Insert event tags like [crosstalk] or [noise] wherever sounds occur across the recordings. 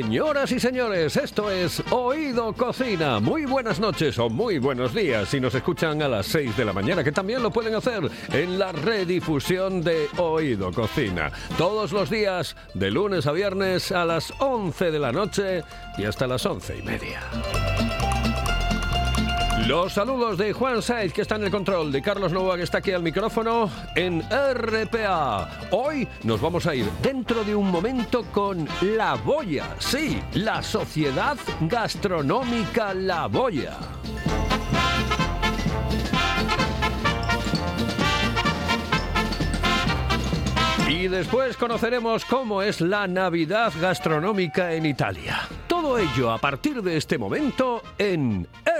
Señoras y señores, esto es Oído Cocina. Muy buenas noches o muy buenos días si nos escuchan a las 6 de la mañana, que también lo pueden hacer en la redifusión de Oído Cocina. Todos los días, de lunes a viernes a las 11 de la noche y hasta las 11 y media. Los saludos de Juan Saiz, que está en el control, de Carlos Nova, que está aquí al micrófono, en RPA. Hoy nos vamos a ir dentro de un momento con La Boya. Sí, la Sociedad Gastronómica La Boya. Y después conoceremos cómo es la Navidad gastronómica en Italia. Todo ello a partir de este momento en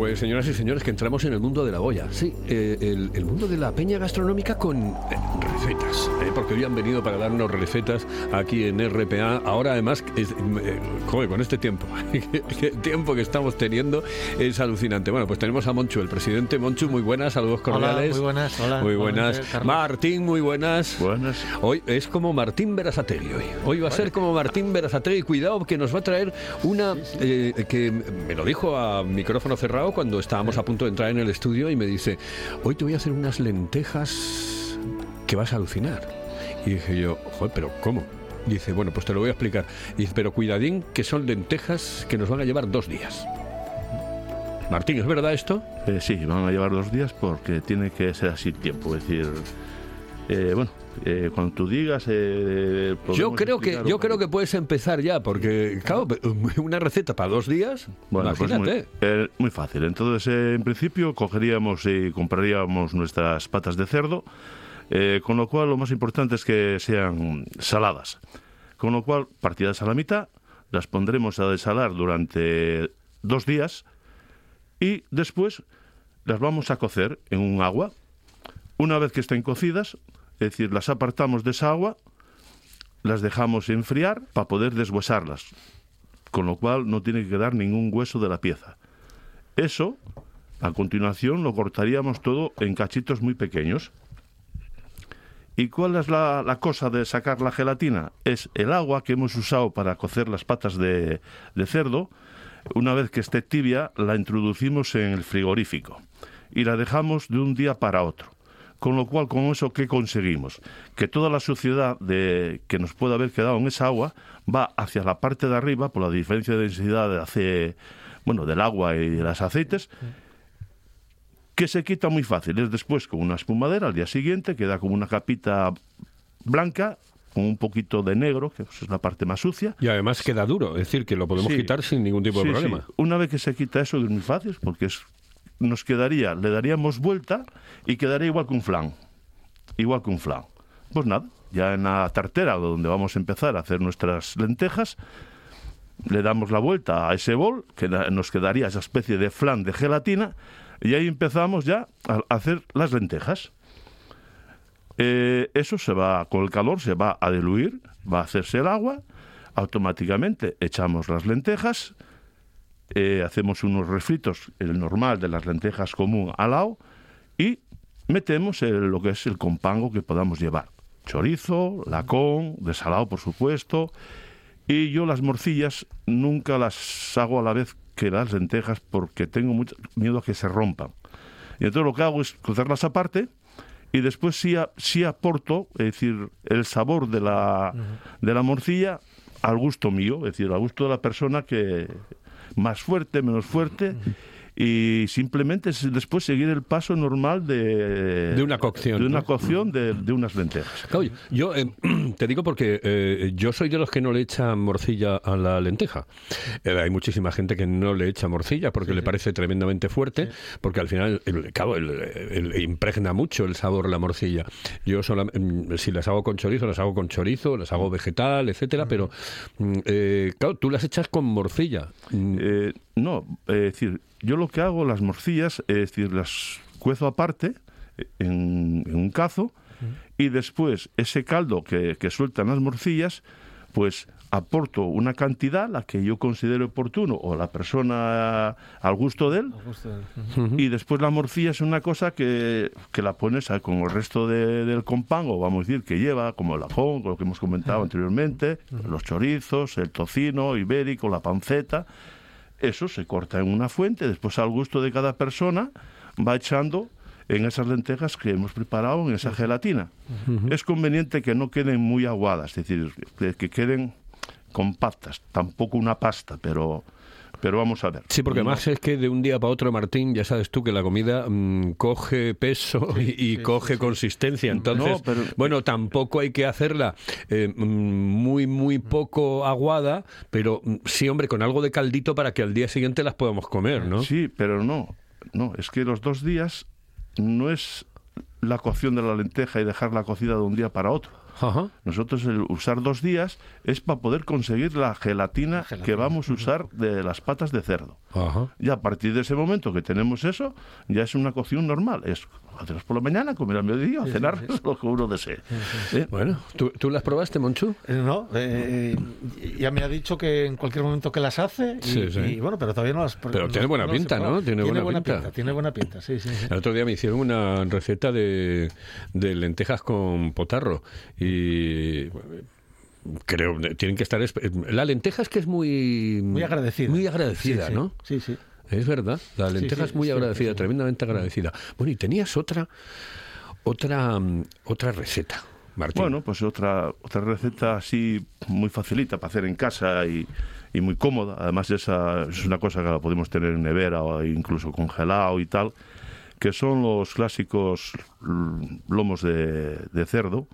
Pues señoras y señores, que entramos en el mundo de la boya. Sí, eh, el, el mundo de la peña gastronómica con eh, recetas. eh, porque hoy han venido para darnos recetas aquí en RPA. Ahora además, es, eh, joder, con este tiempo, [laughs] el tiempo que estamos teniendo es alucinante. Bueno, pues tenemos a Monchu, el presidente. Monchu, muy buenas, saludos cordiales. muy buenas, hola, Muy buenas. Martín, muy buenas. Buenas. Hoy es como Martín Berasategui hoy. Hoy va a ser como Martín Berasategui. Cuidado que nos va a traer una eh, que me lo dijo a micrófono cerrado cuando estábamos a punto de entrar en el estudio y me dice, hoy te voy a hacer unas lentejas que vas a alucinar. Y dije yo, joder, pero ¿cómo? Dice, bueno, pues te lo voy a explicar. Dice, pero cuidadín que son lentejas que nos van a llevar dos días. Martín, ¿es verdad esto? Eh, sí, van a llevar dos días porque tiene que ser así tiempo. Es decir, eh, bueno, eh, cuando tú digas. eh, Yo creo que yo creo que puedes empezar ya, porque claro, una receta para dos días, Bueno, pues muy, imagínate. eh, muy fácil. Entonces, eh, en principio, cogeríamos y compraríamos nuestras patas de cerdo, con lo cual lo más importante es que sean saladas. Con lo cual, partidas a la mitad, las pondremos a desalar durante dos días y después las vamos a cocer en un agua. Una vez que estén cocidas, es decir, las apartamos de esa agua, las dejamos enfriar para poder deshuesarlas con lo cual no tiene que quedar ningún hueso de la pieza. Eso, a continuación, lo cortaríamos todo en cachitos muy pequeños. ¿Y cuál es la, cosa de sacar la gelatina? Es el agua que hemos usado para cocer las patas de, de cerdo. Una vez que esté tibia, la introducimos en el frigorífico y la dejamos de un día para otro. Con lo cual, con eso, ¿qué conseguimos? Que toda la suciedad de, que nos puede haber quedado en esa agua va hacia la parte de arriba por la diferencia de densidad de ace- bueno, del agua y de los aceites, que se quita muy fácil. Es después con una espumadera, al día siguiente queda como una capita blanca con un poquito de negro, que es la parte más sucia, Y además queda duro, es decir, que lo podemos Sí. quitar sin ningún tipo de Sí, problema. sí. Una vez que se quita eso es muy fácil porque es, nos quedaría, le daríamos vuelta y quedaría igual que un flan. Igual que un flan. Pues nada, ya en la tartera donde vamos a empezar a hacer nuestras lentejas, le damos la vuelta a ese bol, que nos quedaría esa especie de flan de gelatina, y ahí empezamos ya a hacer las lentejas. Eh, eso se va, con el calor se va a diluir, va a hacerse el agua, automáticamente echamos las lentejas, eh, hacemos unos refritos, el normal de las lentejas común al lado, y metemos el- lo que es el compango que podamos llevar. Chorizo, lacón, desalado por supuesto, Y yo las morcillas nunca las hago a la vez que las lentejas porque tengo mucho miedo a que se rompan. Y entonces lo que hago es cocerlas aparte y después sí, a- sí aporto, es decir, el sabor de la, de la morcilla al gusto mío, es decir, al gusto de la persona que más fuerte, menos fuerte. Y simplemente es después seguir el paso normal de, De una cocción, de una ¿no? cocción de, de unas lentejas. Claro, yo eh, [clears throat] te digo porque eh, yo soy de los que no le echan morcilla a la lenteja. Eh, hay muchísima gente que no le echa morcilla porque le parece tremendamente fuerte, porque al final, el, el- impregna mucho el sabor la morcilla. Yo solam- mm, si las hago con chorizo, las hago con chorizo, las hago vegetal, etcétera, pero mm, eh, claro, tú las echas con morcilla. Mm, Eh, no, es decir, yo lo que hago, las morcillas, es decir, las cuezo aparte eh, en, en un cazo y después ese caldo que, que sueltan las morcillas, pues aporto una cantidad, la que yo considero oportuno o la persona al gusto de él, y después la morcilla es una cosa que, que la pones a- con el resto de- del compán, o vamos a decir que lleva, como el ajón, lo que hemos comentado anteriormente, los chorizos, el tocino ibérico, la panceta. Eso se corta en una fuente, después al gusto de cada persona va echando en esas lentejas que hemos preparado en esa gelatina. Es conveniente que no queden muy aguadas, es decir, que, que queden compactas, tampoco una pasta, pero, pero vamos a ver. Sí, porque No- además es que de un día para otro, Martín, ya sabes tú que la comida mm, coge peso y, y coge consistencia. Entonces, No, pero- bueno, tampoco hay que hacerla eh, mm, muy, muy poco aguada, pero mm, sí, hombre, con algo de caldito para que al día siguiente las podamos comer, ¿no? Sí, pero no. No, es que los dos días no es la cocción de la lenteja y dejarla cocida de un día para otro. Ajá. Nosotros el usar dos días es para poder conseguir la gelatina, que vamos a usar de las patas de cerdo. Ajá. Y a partir de ese momento que tenemos eso, ya es una cocción normal. Es hacerlos por la mañana, comer al mediodía, cenar, [laughs] lo que uno desee. ¿Eh? Bueno, ¿tú, tú las probaste, Monchu? Eh, No, eh, ya me ha dicho que en cualquier momento que las hace y, Sí, sí. y bueno, pero todavía no las Pero tiene buena pinta. ¿no? Tiene buena pinta. Tiene buena pinta, sí, sí. sí. El otro día me hicieron una receta de, de lentejas con potarro y bueno, creo tienen que estar espe- la lenteja es que es muy Muy agradecida. muy agradecida, Sí, sí. ¿no? Sí, sí. Es verdad, la lenteja sí, es muy sí, agradecida, tremendamente agradecida. Bueno, y tenías otra otra mm, otra receta, Martín. Bueno, pues otra, otra receta así muy facilita para hacer en casa y, y muy cómoda. Además, esa es una cosa que la podemos tener en nevera o incluso congelado y tal, que son los clásicos mm, lomos de, de cerdo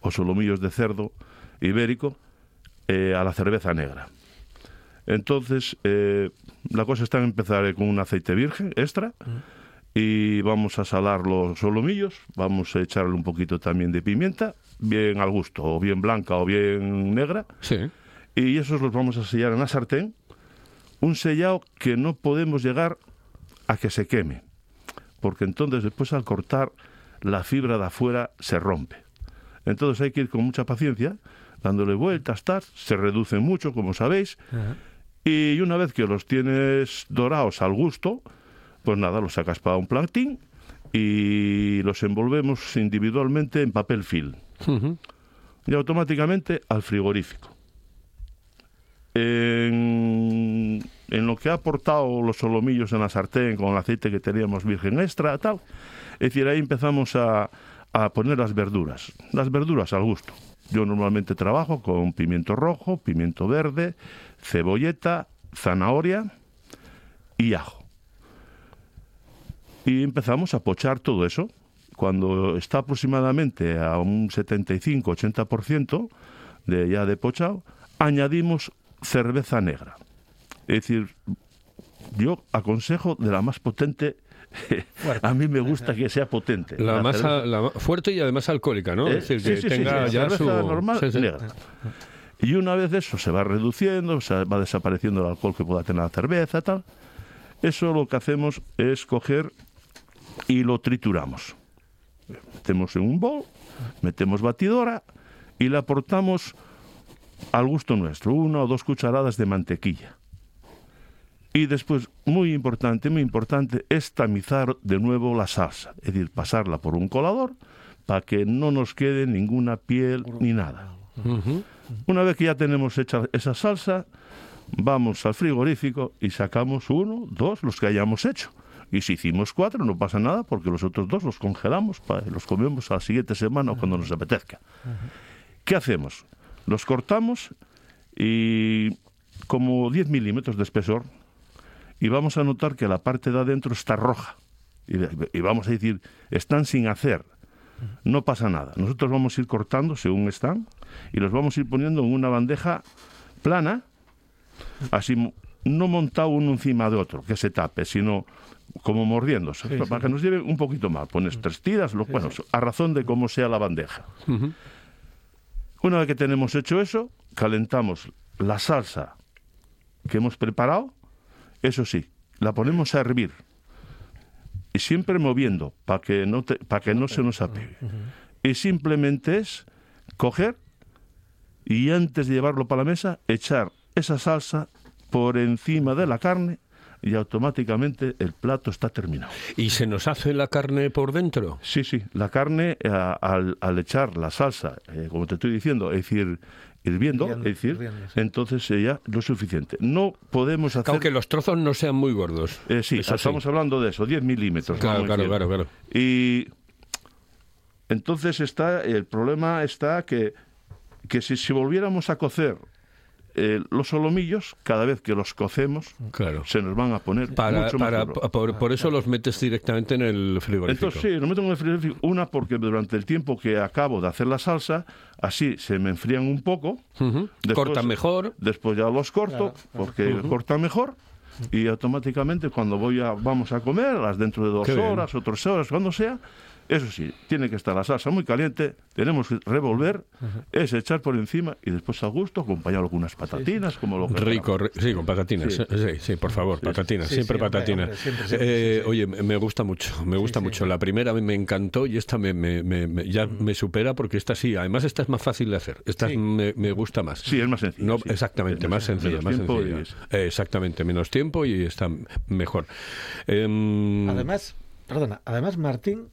o solomillos de cerdo ibérico eh, a la cerveza negra. Entonces, eh, la cosa está en empezar eh, con un aceite virgen extra y vamos a salar los solomillos, vamos a echarle un poquito también de pimienta, bien al gusto, o bien blanca o bien negra, sí. y esos los vamos a sellar en la sartén, un sellado que no podemos llegar a que se queme, porque entonces después al cortar la fibra de afuera se rompe. Entonces hay que ir con mucha paciencia, dándole vueltas, tal, se reducen mucho, como sabéis, y una vez que los tienes dorados al gusto, pues nada, los sacas para un plantín y los envolvemos individualmente en papel film y automáticamente al frigorífico. En, en lo que ha aportado los solomillos en la sartén con el aceite que teníamos virgen extra, tal, es decir, ahí empezamos a, a poner las verduras, las verduras al gusto. Yo normalmente trabajo con pimiento rojo, pimiento verde, cebolleta, zanahoria y ajo. Y empezamos a pochar todo eso. Cuando está aproximadamente a un 75-80% de ya de pochado, añadimos cerveza negra. Es decir, yo aconsejo de la más potente. [laughs] a mí me gusta que sea potente. La la fuerte y además alcohólica, ¿no? eh, es decir, sí, que sí, tenga sí, ya cerveza su normal negra. Y una vez eso se va reduciendo, se va desapareciendo el alcohol que pueda tener la cerveza, tal. Eso lo que hacemos es coger y lo trituramos. Metemos en un bol, metemos batidora y le aportamos al gusto nuestro, una o dos cucharadas de mantequilla. Y después, muy importante, muy importante, es tamizar de nuevo la salsa, es decir, pasarla por un colador para que no nos quede ninguna piel ni nada. Una vez que ya tenemos hecha esa salsa, vamos al frigorífico y sacamos uno, dos, los que hayamos hecho. Y si hicimos cuatro, no pasa nada porque los otros dos los congelamos, los comemos a la siguiente semana o cuando nos apetezca. ¿Qué hacemos? Los cortamos y como 10 milímetros de espesor y vamos a notar que la parte de adentro está roja. Y vamos a decir, están sin hacer. No pasa nada. Nosotros vamos a ir cortando según están y los vamos a ir poniendo en una bandeja plana, así no montado uno encima de otro, que se tape, sino como mordiéndose, Sí, para sí. que nos lleve un poquito más. Pones tres tiras, lo, bueno, a razón de cómo sea la bandeja. Una vez que tenemos hecho eso, calentamos la salsa que hemos preparado, eso sí, la ponemos a hervir y siempre moviendo para que no te- para que no se nos apegue. Y simplemente es coger y antes de llevarlo para la mesa echar esa salsa por encima de la carne y automáticamente el plato está terminado. ¿Y se nos hace la carne por dentro? Sí, sí, la carne eh, al, al echar la salsa, eh, como te estoy diciendo, es decir, hirviendo, Hirviendo, es decir, hirviendo, sí. entonces ya lo suficiente. No podemos hacer... Aunque los trozos no sean muy gordos. Eh, sí, Eso estamos hablando de eso, 10 milímetros. Claro, claro, claro, claro. Y entonces está, el problema está que, que si, si volviéramos a cocer eh, los solomillos, cada vez que los cocemos, Claro. se nos van a poner Para, mucho más para, duros. por, por eso los metes directamente en el frigorífico. Entonces, sí, lo meto en el frigorífico. Una, porque durante el tiempo que acabo de hacer la salsa, así se me enfrían un poco. Ujú. Después- Cortan mejor. Después ya los corto, porque cortan mejor. Y automáticamente cuando voy a, vamos a comer, las dentro de dos Qué bien. horas o tres horas, cuando sea, eso sí, tiene que estar la salsa muy caliente, tenemos que revolver, es echar por encima y después a gusto acompañarlo con unas patatinas, como lo que Rico, ri- sí, con patatinas. Sí. Sí, sí, por favor, patatinas, Sí, siempre patatinas. hombre, siempre, siempre, Eh, sí, sí. Oye, me gusta mucho, me gusta sí. mucho. La primera me, encantó y esta me, me- me- me- ya me supera porque esta sí, además esta es más fácil de hacer. Esta Sí. me, me gusta más. Sí, es más sencillo. No, sí. exactamente, Es más sencilla, menos más tiempo sencilla. y es- Eh, exactamente, menos tiempo y está mejor. Em, Además, perdona, además Martín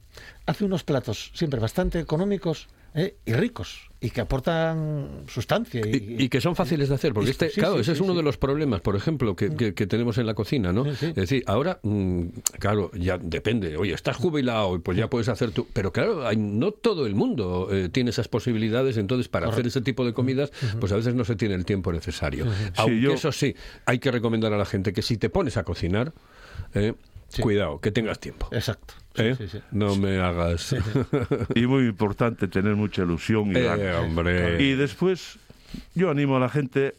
hace unos platos siempre bastante económicos ¿eh? y ricos y que aportan sustancia. Y, Y, y que son fáciles de hacer, porque este, sí, claro, sí, ese es uno sí. de los problemas, por ejemplo, que, que- que tenemos en la cocina, ¿no? Sí, sí. Es decir, ahora, mm, claro, ya depende, oye, estás jubilado y pues ya puedes hacer tú, pero claro, hay- no todo el mundo eh, tiene esas posibilidades, entonces para hacer ese tipo de comidas, pues a veces no se tiene el tiempo necesario. Aunque yo- eso sí, hay que recomendar a la gente que si te pones a cocinar, eh, Sí. cuidado, que tengas tiempo. Exacto. ¿eh? sí, sí. No me hagas... Y muy importante tener mucha ilusión y Eh, hombre. Y después, yo animo a la gente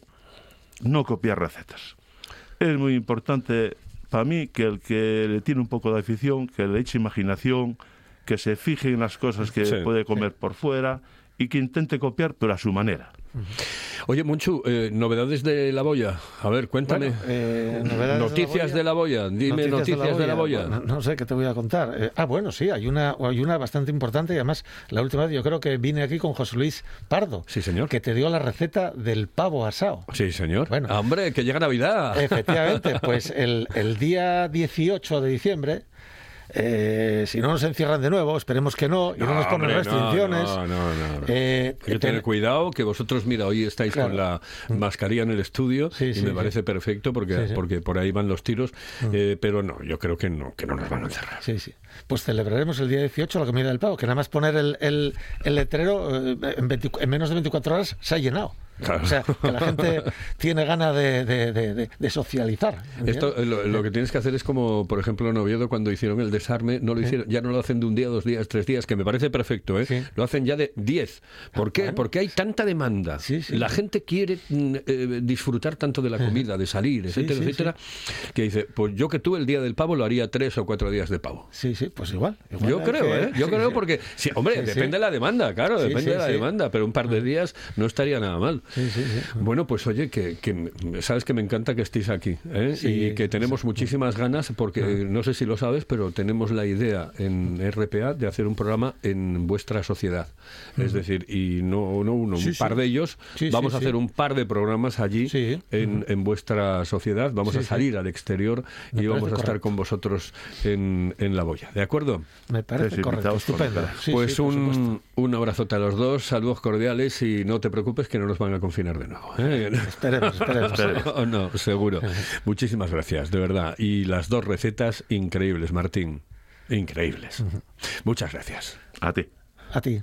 no copiar recetas. Es muy importante para mí que el que le tiene un poco de afición, que le eche imaginación, que se fije en las cosas que Sí, puede comer por fuera y que intente copiar, pero a su manera. Oye, Monchu, eh, novedades de la boya. A ver, cuéntame. Bueno, eh, novedades noticias de la boya. Dime noticias, de la boya. No sé qué te voy a contar. Eh, ah, bueno, sí, hay una, hay una bastante importante y además la última vez yo creo que vine aquí con José Luis Pardo. Sí, señor. Que te dio la receta del pavo asado. Sí, señor. Bueno. Ah, Hombre, que llega Navidad. Efectivamente, pues el, el día 18 de diciembre, eh, si no nos encierran de nuevo, esperemos que no, y no, nos ponen hombre, restricciones. No, no, no. no. eh, Hay que tener ten- cuidado, que vosotros, mira, hoy estáis con la mascarilla en el estudio Sí, y sí, me sí. parece perfecto porque, porque por ahí van los tiros, eh, pero no, yo creo que no, que no nos van a encerrar. Sí, sí. Pues celebraremos el día 18 la comida del pavo, que nada más poner el, el, el letrero eh, en, 20 en menos de 24 horas se ha llenado. Claro. O sea, que la gente tiene ganas de, de- de- de- de socializar. Esto, eh, lo, lo que tienes que hacer es como, por ejemplo, en Oviedo cuando hicieron el desarme, no lo hicieron, ya no lo hacen de un día, dos días, tres días, que me parece perfecto, ¿eh? Sí. Lo hacen ya de diez. ¿Por qué? bueno. Porque hay tanta demanda. Sí, sí. La gente quiere mm, eh, disfrutar tanto de la [laughs] comida, de salir, etcétera, etcétera, que dice, pues yo que tuve el día del pavo lo haría tres o cuatro días de pavo. Sí, sí, pues igual. igual Yo creo, que- ¿eh? Yo creo porque, hombre, depende de la demanda, claro, depende de la demanda, pero un par de días no estaría nada mal. Sí, sí, sí. Bueno, pues oye, que, sabes que me encanta que estéis aquí ¿eh? Sí, y que tenemos muchísimas ganas porque no sé si lo sabes, pero tenemos la idea en RPA de hacer un programa en vuestra sociedad. Es decir, y no, no uno, Sí, un sí. par de ellos. Sí, sí, Vamos a sí. hacer un par de programas allí Sí. en, en vuestra sociedad. Vamos Sí, a sí. salir al exterior Me y vamos a estar correcto. con vosotros en, en la boya. ¿De acuerdo? Me parece correcto. Estupendo. pues un, un abrazote a los dos, saludos cordiales y no te preocupes que no nos van a a confinar de nuevo. ¿eh? Esperemos, esperemos. [laughs] Oh, no, seguro. [laughs] Muchísimas gracias, de verdad. Y las dos recetas increíbles, Martín. Increíbles. Muchas gracias. A ti. A ti.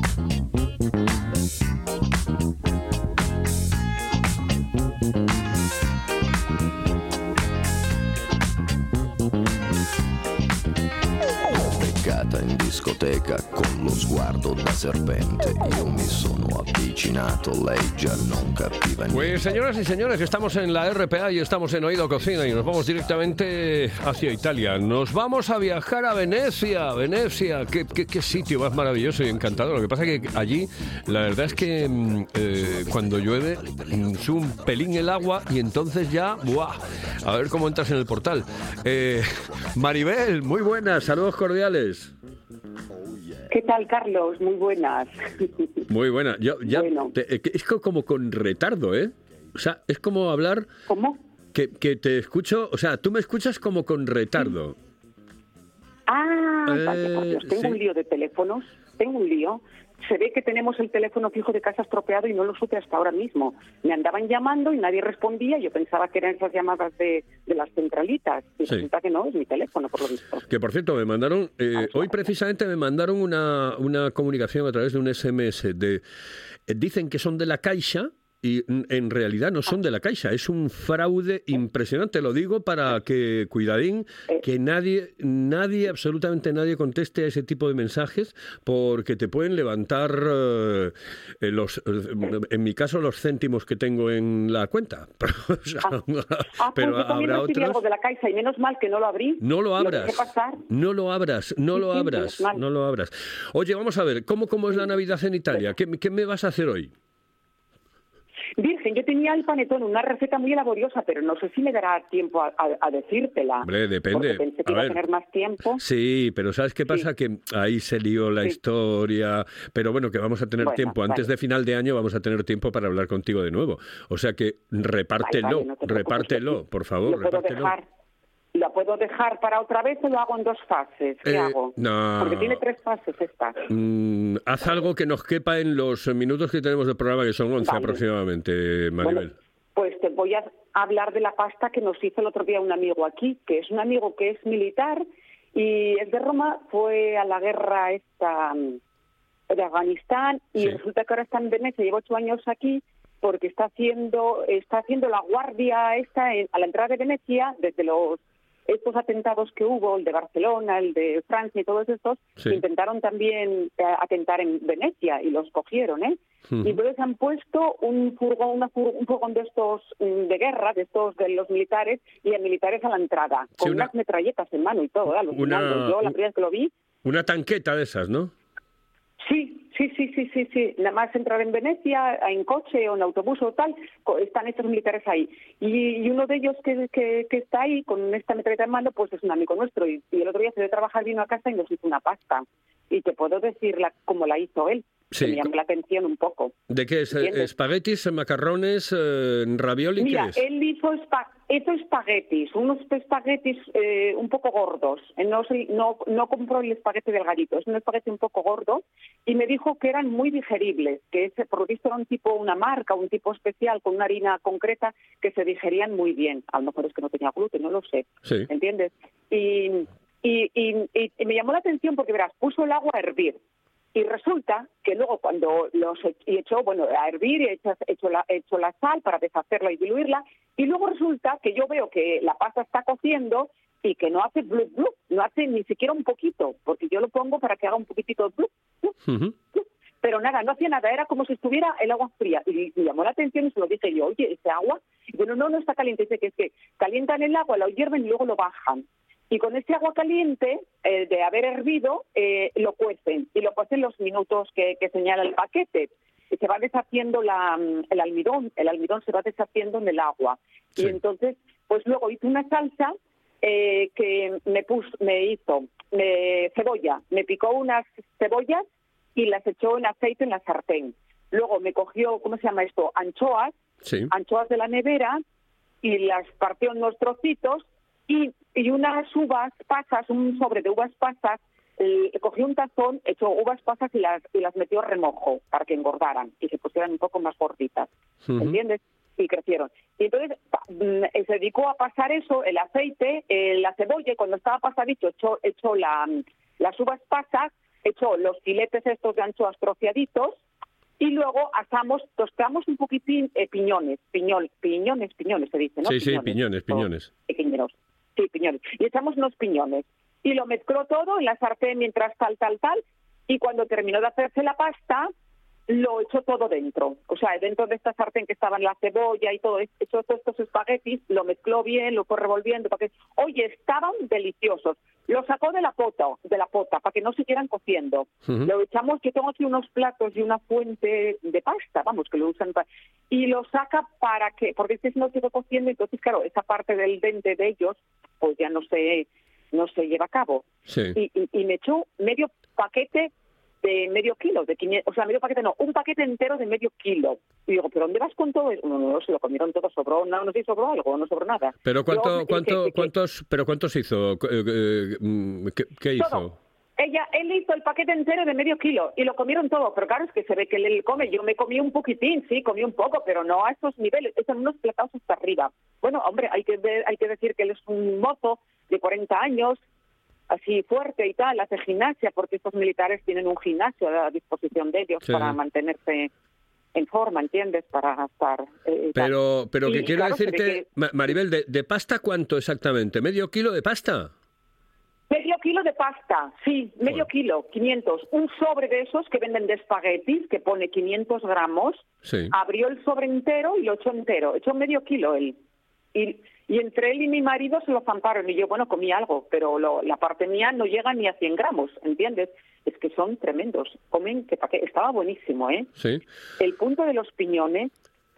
Discoteca con lo sguardo da serpente. Io mi sono avvicinato, lei. Pues señoras y señores, estamos en la RPA y estamos en Oído Cocina y nos vamos directamente hacia Italia. Nos vamos a viajar a Venecia, Venecia, qué sitio más maravilloso y encantador. Lo que pasa es que allí la verdad es que mm, eh, cuando llueve mm, sube un pelín el agua y entonces ya, ¡buah! A ver cómo entras en el portal. Eh, Maribel, muy buenas, saludos cordiales. ¿Qué tal, Carlos? Muy buenas. [laughs] Muy buena. Yo, ya, Bueno. te- eh, es co- como con retardo, ¿eh? O sea, es como hablar ¿Cómo? que, que te escucho, o sea, tú me escuchas como con retardo. Ah, Eh, vale, Dios, tengo sí. un lío de teléfonos. Tengo un lío. Se ve que tenemos el teléfono fijo de casa estropeado y no lo supe hasta ahora mismo. Me andaban llamando y nadie respondía. Yo pensaba que eran esas llamadas de, de las centralitas. Y Sí. resulta que no, es mi teléfono, por lo visto. Que por cierto, me mandaron, eh, hoy precisamente me mandaron una, una comunicación a través de un SMS de, eh, dicen que son de la Caixa y en realidad no son de la Caixa, es un fraude impresionante, lo digo para que, cuidadín, que nadie, nadie, absolutamente nadie conteste a ese tipo de mensajes porque te pueden levantar eh, eh, los, eh, en mi caso los céntimos que tengo en la cuenta. [laughs] O sea, Ah, [laughs] pero pues habrá otros. algo de la Caixa y menos mal que no lo abrí. No lo abras. pasar. No lo abras, no lo abras, no lo abras. Oye, vamos a ver, ¿cómo, cómo es la Navidad en Italia? ¿Qué, qué me vas a hacer hoy? Virgen, yo tenía el panetón, una receta muy laboriosa, pero no sé si me dará tiempo a, a- a decírtela. Hombre, depende. Porque pensé que A iba ver. a tener más tiempo. Sí, pero ¿sabes qué pasa? Que ahí se lió la Sí. historia, pero bueno, que vamos a tener Bueno, tiempo. Antes vale. de final de año vamos a tener tiempo para hablar contigo de nuevo. O sea que repártelo, Vale, vale, no repártelo, por favor, repártelo. dejar ¿La puedo dejar para otra vez o lo hago en dos fases? ¿Qué Eh, hago? no. Porque tiene tres fases esta. Mm, haz algo que nos quepa en los minutos que tenemos de programa, que son 11 Vale. aproximadamente, Maribel. Bueno, pues te voy a hablar de la pasta que nos hizo el otro día un amigo aquí, que es un amigo que es militar y es de Roma, fue a la guerra esta mm, de Afganistán y Sí. resulta que ahora está en Venecia, lleva ocho años aquí porque está haciendo está haciendo la guardia esta en- a la entrada de Venecia desde los estos atentados que hubo, el de Barcelona, el de Francia y todos estos, Sí. intentaron también eh, atentar en Venecia y los cogieron, ¿eh? Y entonces han puesto un furgón, una fur- un furgón de estos mm, de guerra, de estos de los militares, y a militares a la entrada, con una- unas metralletas en mano y todo, ¿eh? Una- Yo la primera vez que lo vi, Una tanqueta de esas, ¿no? Sí, sí, sí, sí, sí, sí. Nada más entrar en Venecia, en coche o en autobús o tal, están estos militares ahí. Y, y uno de ellos que, que, que está ahí con esta metralleta en mano, pues es un amigo nuestro. Y, y el otro día se de trabajar, vino a casa y nos hizo una pasta. Y te puedo decir la, cómo la hizo él. Sí. que me llamó la atención un poco. ¿De qué es? ¿Entiendes? ¿Espaguetis, macarrones, eh, ravioli? Mira, ¿Qué es? él hizo, espa- hizo espaguetis, unos espaguetis eh, un poco gordos. Eh, No, no, no compró el espagueti delgadito, es un espagueti un poco gordo y me dijo que eran muy digeribles, que ese, por lo visto era un tipo, una marca, un tipo especial con una harina concreta que se digerían muy bien. A lo mejor es que no tenía gluten, no lo sé. Sí. ¿entiendes? Y- y- y me llamó la atención porque, verás, puso el agua a hervir. Y resulta que luego cuando los e- y echó, bueno, a hervir, y echas- echó la, echó la sal para deshacerla y diluirla, y luego resulta que yo veo que la pasta está cociendo y que no hace blup blup, no hace ni siquiera un poquito, porque yo lo pongo para que haga un poquitito de blup, blup, blup. pero nada, no hacía nada, era como si estuviera el agua fría. Y me llamó la atención y se lo dije yo, oye, ¿ese agua? Y bueno, no, no está caliente, dice que es que calientan el agua, lo hierven y luego lo bajan. Y con ese agua caliente, eh, de haber hervido, eh, lo cuecen. Y lo cuecen los minutos que, que señala el paquete. Y se va deshaciendo la, mm, el almidón, el almidón se va deshaciendo en el agua. Sí. Y entonces, pues luego hice una salsa eh, que me, puso, me hizo me- cebolla. Me picó unas cebollas y las echó en aceite en la sartén. Luego me cogió, ¿cómo se llama esto? Anchoas, Sí. anchoas de la nevera y las partió en unos trocitos y, y unas uvas pasas, un sobre de uvas pasas, eh, cogió un tazón, echó uvas pasas y las, y las metió a remojo para que engordaran y se pusieran un poco más gorditas. Ujú. ¿entiendes? Y crecieron. Y entonces pa- mm, eh, se dedicó a pasar eso, el aceite, eh, la cebolla, y cuando estaba pasadito echó, echó la, mm, las uvas pasas, echó los filetes estos de anchoas troceaditos, y luego asamos, tostamos un poquitín eh, piñones, piñol, piñones, piñones se dice, ¿no? Sí, sí, piñones, piñones. Pequeños. Sí, piñones. Y echamos unos piñones. Y lo mezcló todo en la sartén mientras tal, tal, tal. Y cuando terminó de hacerse la pasta, lo echó todo dentro. O sea, dentro de esta sartén que estaban la cebolla y todo, echó todos estos espaguetis, lo mezcló bien, lo fue revolviendo. Para que... Oye, estaban deliciosos. Lo sacó de la pota, de la pota, para que no siguieran cociendo. Lo echamos, yo tengo aquí unos platos y una fuente de pasta, vamos, que lo usan para... Y lo saca para que, porque este no quedó cociendo, entonces, claro, esa parte del dente de ellos, pues ya no se, no se lleva a cabo. Sí. Y, y- y me echó medio paquete de medio kilo, de 500, o sea, medio paquete no, un paquete entero de medio kilo. Y digo, ¿pero dónde vas con todo eso? No, no, no, se lo comieron todo, sobró, no, no sé si sobró algo, no sobró nada. Pero cuánto, cuánto, que- cuántos, pero cuántos hizo, Eh, eh, mm, ¿qué, qué hizo? Todo. Ella, él hizo el paquete entero de medio kilo y lo comieron todo, pero claro, es que se ve que él come. Yo me comí un poquitín, sí, comí un poco, pero no a estos niveles, son unos platados hasta arriba. Bueno, hombre, hay que ver, hay que decir que él es un mozo de 40 años, así fuerte y tal, hace gimnasia, porque estos militares tienen un gimnasio a disposición de ellos Sí. para mantenerse en forma, ¿entiendes? Para estar... eh. Pero, pero Y, que quiero claro, decirte, que- Maribel, de, de pasta cuánto exactamente? ¿Medio kilo de pasta? Medio kilo de pasta, sí, medio kilo, 500. Un sobre de esos que venden de espaguetis, que pone 500 gramos, Sí. abrió el sobre entero y lo echó entero. Echó medio kilo él. Y, y entre él y mi marido se lo zamparon. Y yo, bueno, comí algo, pero lo- la parte mía no llega ni a 100 gramos, ¿entiendes? Es que son tremendos. Comen, que pa' qué. Estaba buenísimo, ¿eh? Sí. El punto de los piñones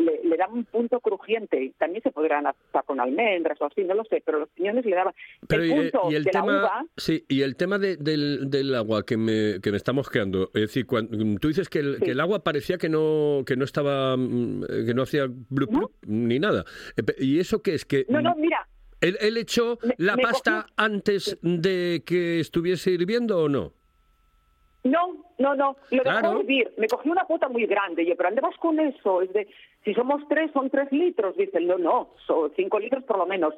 le, le daba un punto crujiente. También se podrán hacer con almendras o así, no lo sé, pero los piñones le daban. Pero el y, punto y el de la uva, sí, y el tema de- del, del agua que me, que me está mosqueando, es decir, cuando, tú dices que el, Sí. que el agua parecía que no que no estaba mm, eh, que no hacía blup, No. blup, ni nada. Eh, ¿Y eso qué es que No, no, mira, él, él echó Me- la me pasta antes de que estuviese hirviendo o no? No, no, no, lo dejó Claro. hervir. Me cogí una puta muy grande. Yo, ¿pero dónde vas con eso? Es de, si somos tres, son tres litros. Dicen, no, no, son cinco litros por lo menos.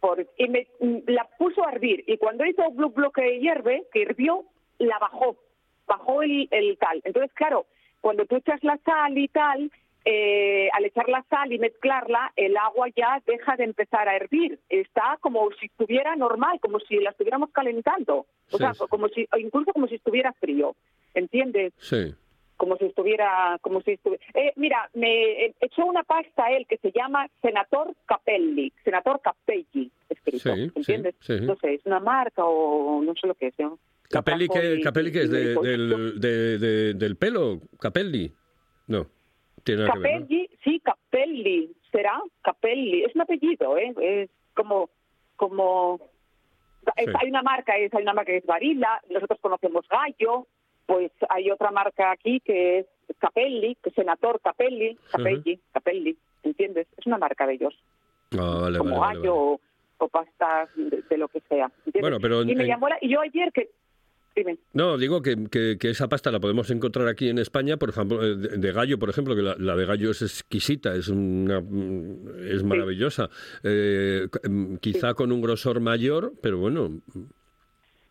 Por, y me la puso a hervir. Y cuando hizo blu blu que hierve, que hirvió, la bajó. Bajó el, el tal. Entonces, claro, cuando tú echas la sal y tal, eh, al echar la sal y mezclarla, el agua ya deja de empezar a hervir. Está como si estuviera normal, como si la estuviéramos calentando. O Sí, sea, sí. como si, incluso como si estuviera frío. ¿Entiendes? Sí. como si estuviera, como si estuviera. Eh, mira, me eh, echó una pasta él que se llama Senator Capelli, Senator Capelli, escrito, Sí, ¿entiendes? No sé, es una marca o no sé lo que es. Capelli que y- Capelli que es de- del, de- de- del pelo, Capelli. No. Tiene nada que ver, ¿no? Capelli, sí, Capelli, ¿será? Capelli, es un apellido, ¿eh? Es como, como, es- Sí. hay una marca, es, hay una marca que es Varila, nosotros conocemos Gallo, Pues hay otra marca aquí que es Capelli, que es Senator Capelli, Capelli, Capelli, ¿entiendes? Es una marca de ellos, Ah, vale, como vale, gallo vale. o, o pastas de, de lo que sea. ¿entiendes? Bueno, pero y me en- llamó la- y yo ayer que dime, No, digo que, que- que esa pasta la podemos encontrar aquí en España, por ejemplo, eh, de, de gallo, por ejemplo, que la, la de gallo es exquisita, es una, mm, es maravillosa. Eh, mm, quizá con un grosor mayor, pero bueno,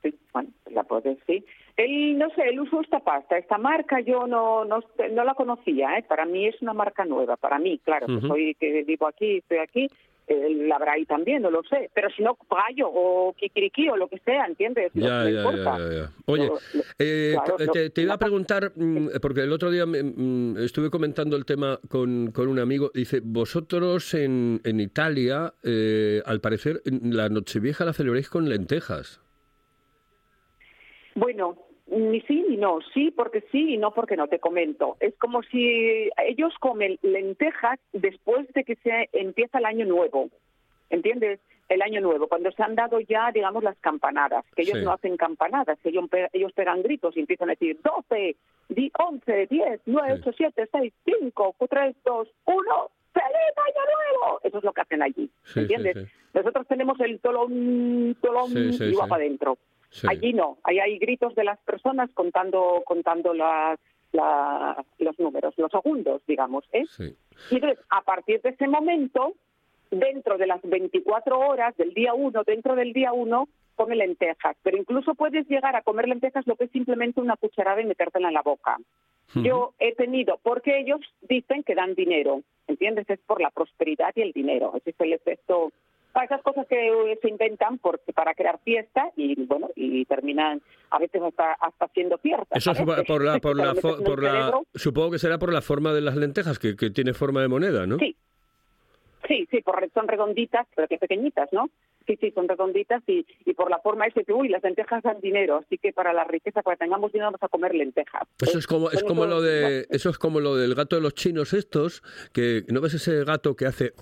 sí, bueno, la puedes, sí. Él, no sé, él usó esta pasta, esta marca yo no no, no la conocía, ¿eh? Para mí es una marca nueva, para mí, claro, que soy que vivo aquí, estoy aquí, eh, la habrá ahí también, no lo sé. Pero si no, gallo o kikiriki o lo que sea, ¿entiendes? Ya, ya, ya. Oye, eh, claro, te, iba a preguntar, mm, porque el otro día me- mm, estuve comentando el tema con, con un amigo, dice, vosotros en, en Italia, eh, al parecer, la Nochevieja la celebráis con lentejas. Bueno, ni sí ni no. Sí porque sí y no porque no, te comento. Es como si ellos comen lentejas después de que se empieza el año nuevo. ¿Entiendes? El año nuevo, cuando se han dado ya, digamos, las campanadas, que ellos Sí. no hacen campanadas, que ellos, ellos pegan gritos y empiezan a decir 12, di- 11, 10, 9, Sí. 8, 7, 6, 5, 3, 2, 1, ¡Feliz Año Nuevo! Eso es lo que hacen allí, ¿entiendes? sí. Nosotros tenemos el tolón, tolón y va para adentro. Sí. Allí no, ahí hay gritos de las personas contando contando las, la- los números, los segundos, digamos. ¿eh? Sí. Y entonces, a partir de ese momento, dentro de las 24 horas del día 1, dentro del día 1, come lentejas. Pero incluso puedes llegar a comer lentejas lo que es simplemente una cucharada y metértela en la boca. Yo he tenido, porque ellos dicen que dan dinero, ¿entiendes? Es por la prosperidad y el dinero. Ese es el efecto. Para esas cosas que se inventan porque para crear fiesta y bueno y terminan a veces hasta hasta haciendo fiesta. Eso por la, por por supongo que será por la forma de las lentejas, que, que tiene forma de moneda, ¿no? Sí, sí, sí, por, son redonditas, pero que pequeñitas, ¿no? Sí, sí, son redonditas y, y por la forma es que, uy, las lentejas dan dinero, así que para la riqueza, para que tengamos dinero, vamos a comer lentejas. Eso es como es Son como lo de eso es como lo del gato de los chinos estos que no ves ese gato que hace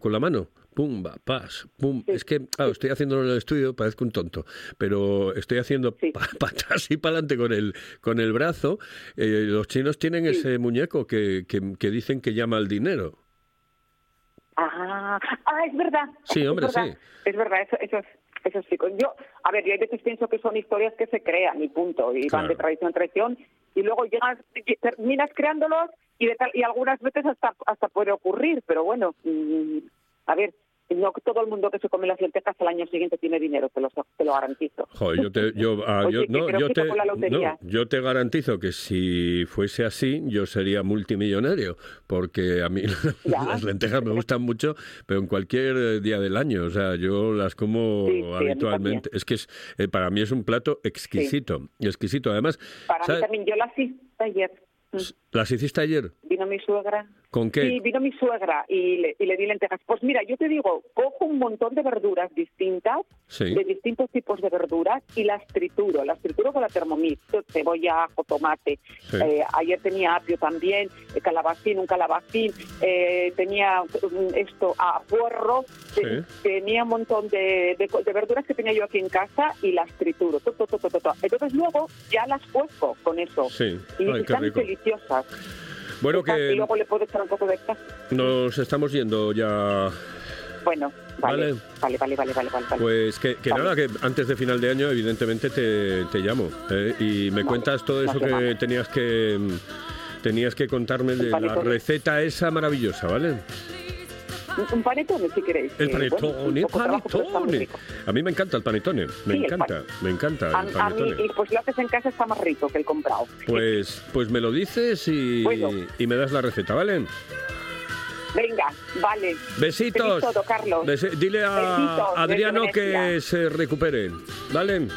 con la mano pumba pas pum. Es que claro, estoy haciéndolo en el estudio parezco un tonto pero estoy haciendo Sí. para atrás y para adelante con el con el brazo. Eh, los chinos tienen ese muñeco que, que, que dicen que llama al dinero Ah, ah, es verdad. Sí, es hombre, verdad, sí. Es verdad, eso, eso es. Eso sí, yo, a ver, yo a veces pienso que son historias que se crean y punto, y van de tradición en tradición, y luego llegas, terminas creándolos y, de tal, y algunas veces hasta hasta puede ocurrir, pero bueno, mm, a ver, no todo el mundo que se come las lentejas al año siguiente tiene dinero, te lo, te lo garantizo. Joder, yo te, yo, ah, yo- no, te, no, yo te garantizo que si fuese así, yo sería multimillonario, porque a mí [laughs] Ya. las lentejas me gustan mucho, pero en cualquier eh, día del año, o sea, yo las como Sí, sí, habitualmente. Es que es, eh, para mí es un plato exquisito, exquisito. Además, Para ¿sabes? mí también, yo las hice ayer. ¿las hiciste ayer? Vino mi suegra. ¿Con qué? Sí, vino mi suegra y le, y le di lentejas. Pues mira, yo te digo, cojo un montón de verduras distintas, Sí. de distintos tipos de verduras, y las trituro. Las trituro con la Thermomix, cebolla, ajo, tomate. Sí. Eh, ayer tenía apio también, eh, calabacín, un calabacín. eh, tenía mm, esto, a puerro. Sí. Tenía un montón de, de de verduras que tenía yo aquí en casa y las trituro. To, to, to, to, to, to. Entonces luego ya las cuezco con eso. Sí. Y Ay, están deliciosas. Bueno, Y que luego le puedo echar un poco de estas. nos estamos yendo ya. Bueno, vale. Vale. Vale, vale, vale, vale. Pues que, que Vale. nada, que antes de final de año, evidentemente te, te llamo ¿eh? y me Vale. cuentas todo eso que tenías que tenías que contarme de la panetone. receta esa maravillosa, ¿vale? Un- panetone, si queréis. El Eh, bueno, panetone, panetone. A mí me encanta el panetone, me Sí, encanta, me encanta A, el a mí, panetone. pues lo haces en casa está más rico que el comprado. Pues, pues me lo dices y, Bueno. y me das la receta, ¿vale? Venga, vale. Besitos. Todo, Carlos. Besi- Dile a Besitos Adriano que se recupere, ¿vale?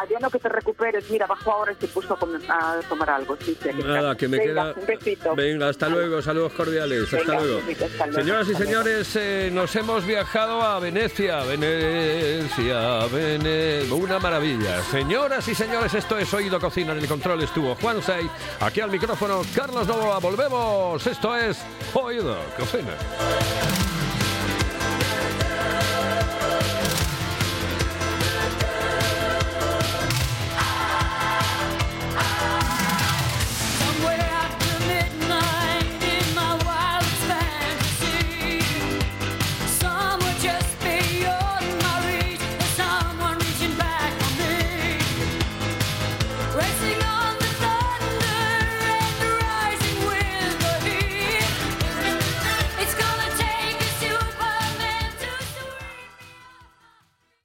Adriano, que te recuperes. Mira, bajó ahora y se puso a, comer- a tomar algo. Sí, sí. Nada, que me Venga, queda. Un besito. Venga, hasta luego, saludos cordiales, hasta luego. un besito, hasta luego, Señoras y hasta señores, eh, nos hemos viajado a Venecia, Venecia, Venecia, una maravilla. Señoras y señores, esto es Oído Cocina, en el control estuvo Juan Sey, aquí al micrófono Carlos Novoa, volvemos, esto es Oído Cocina.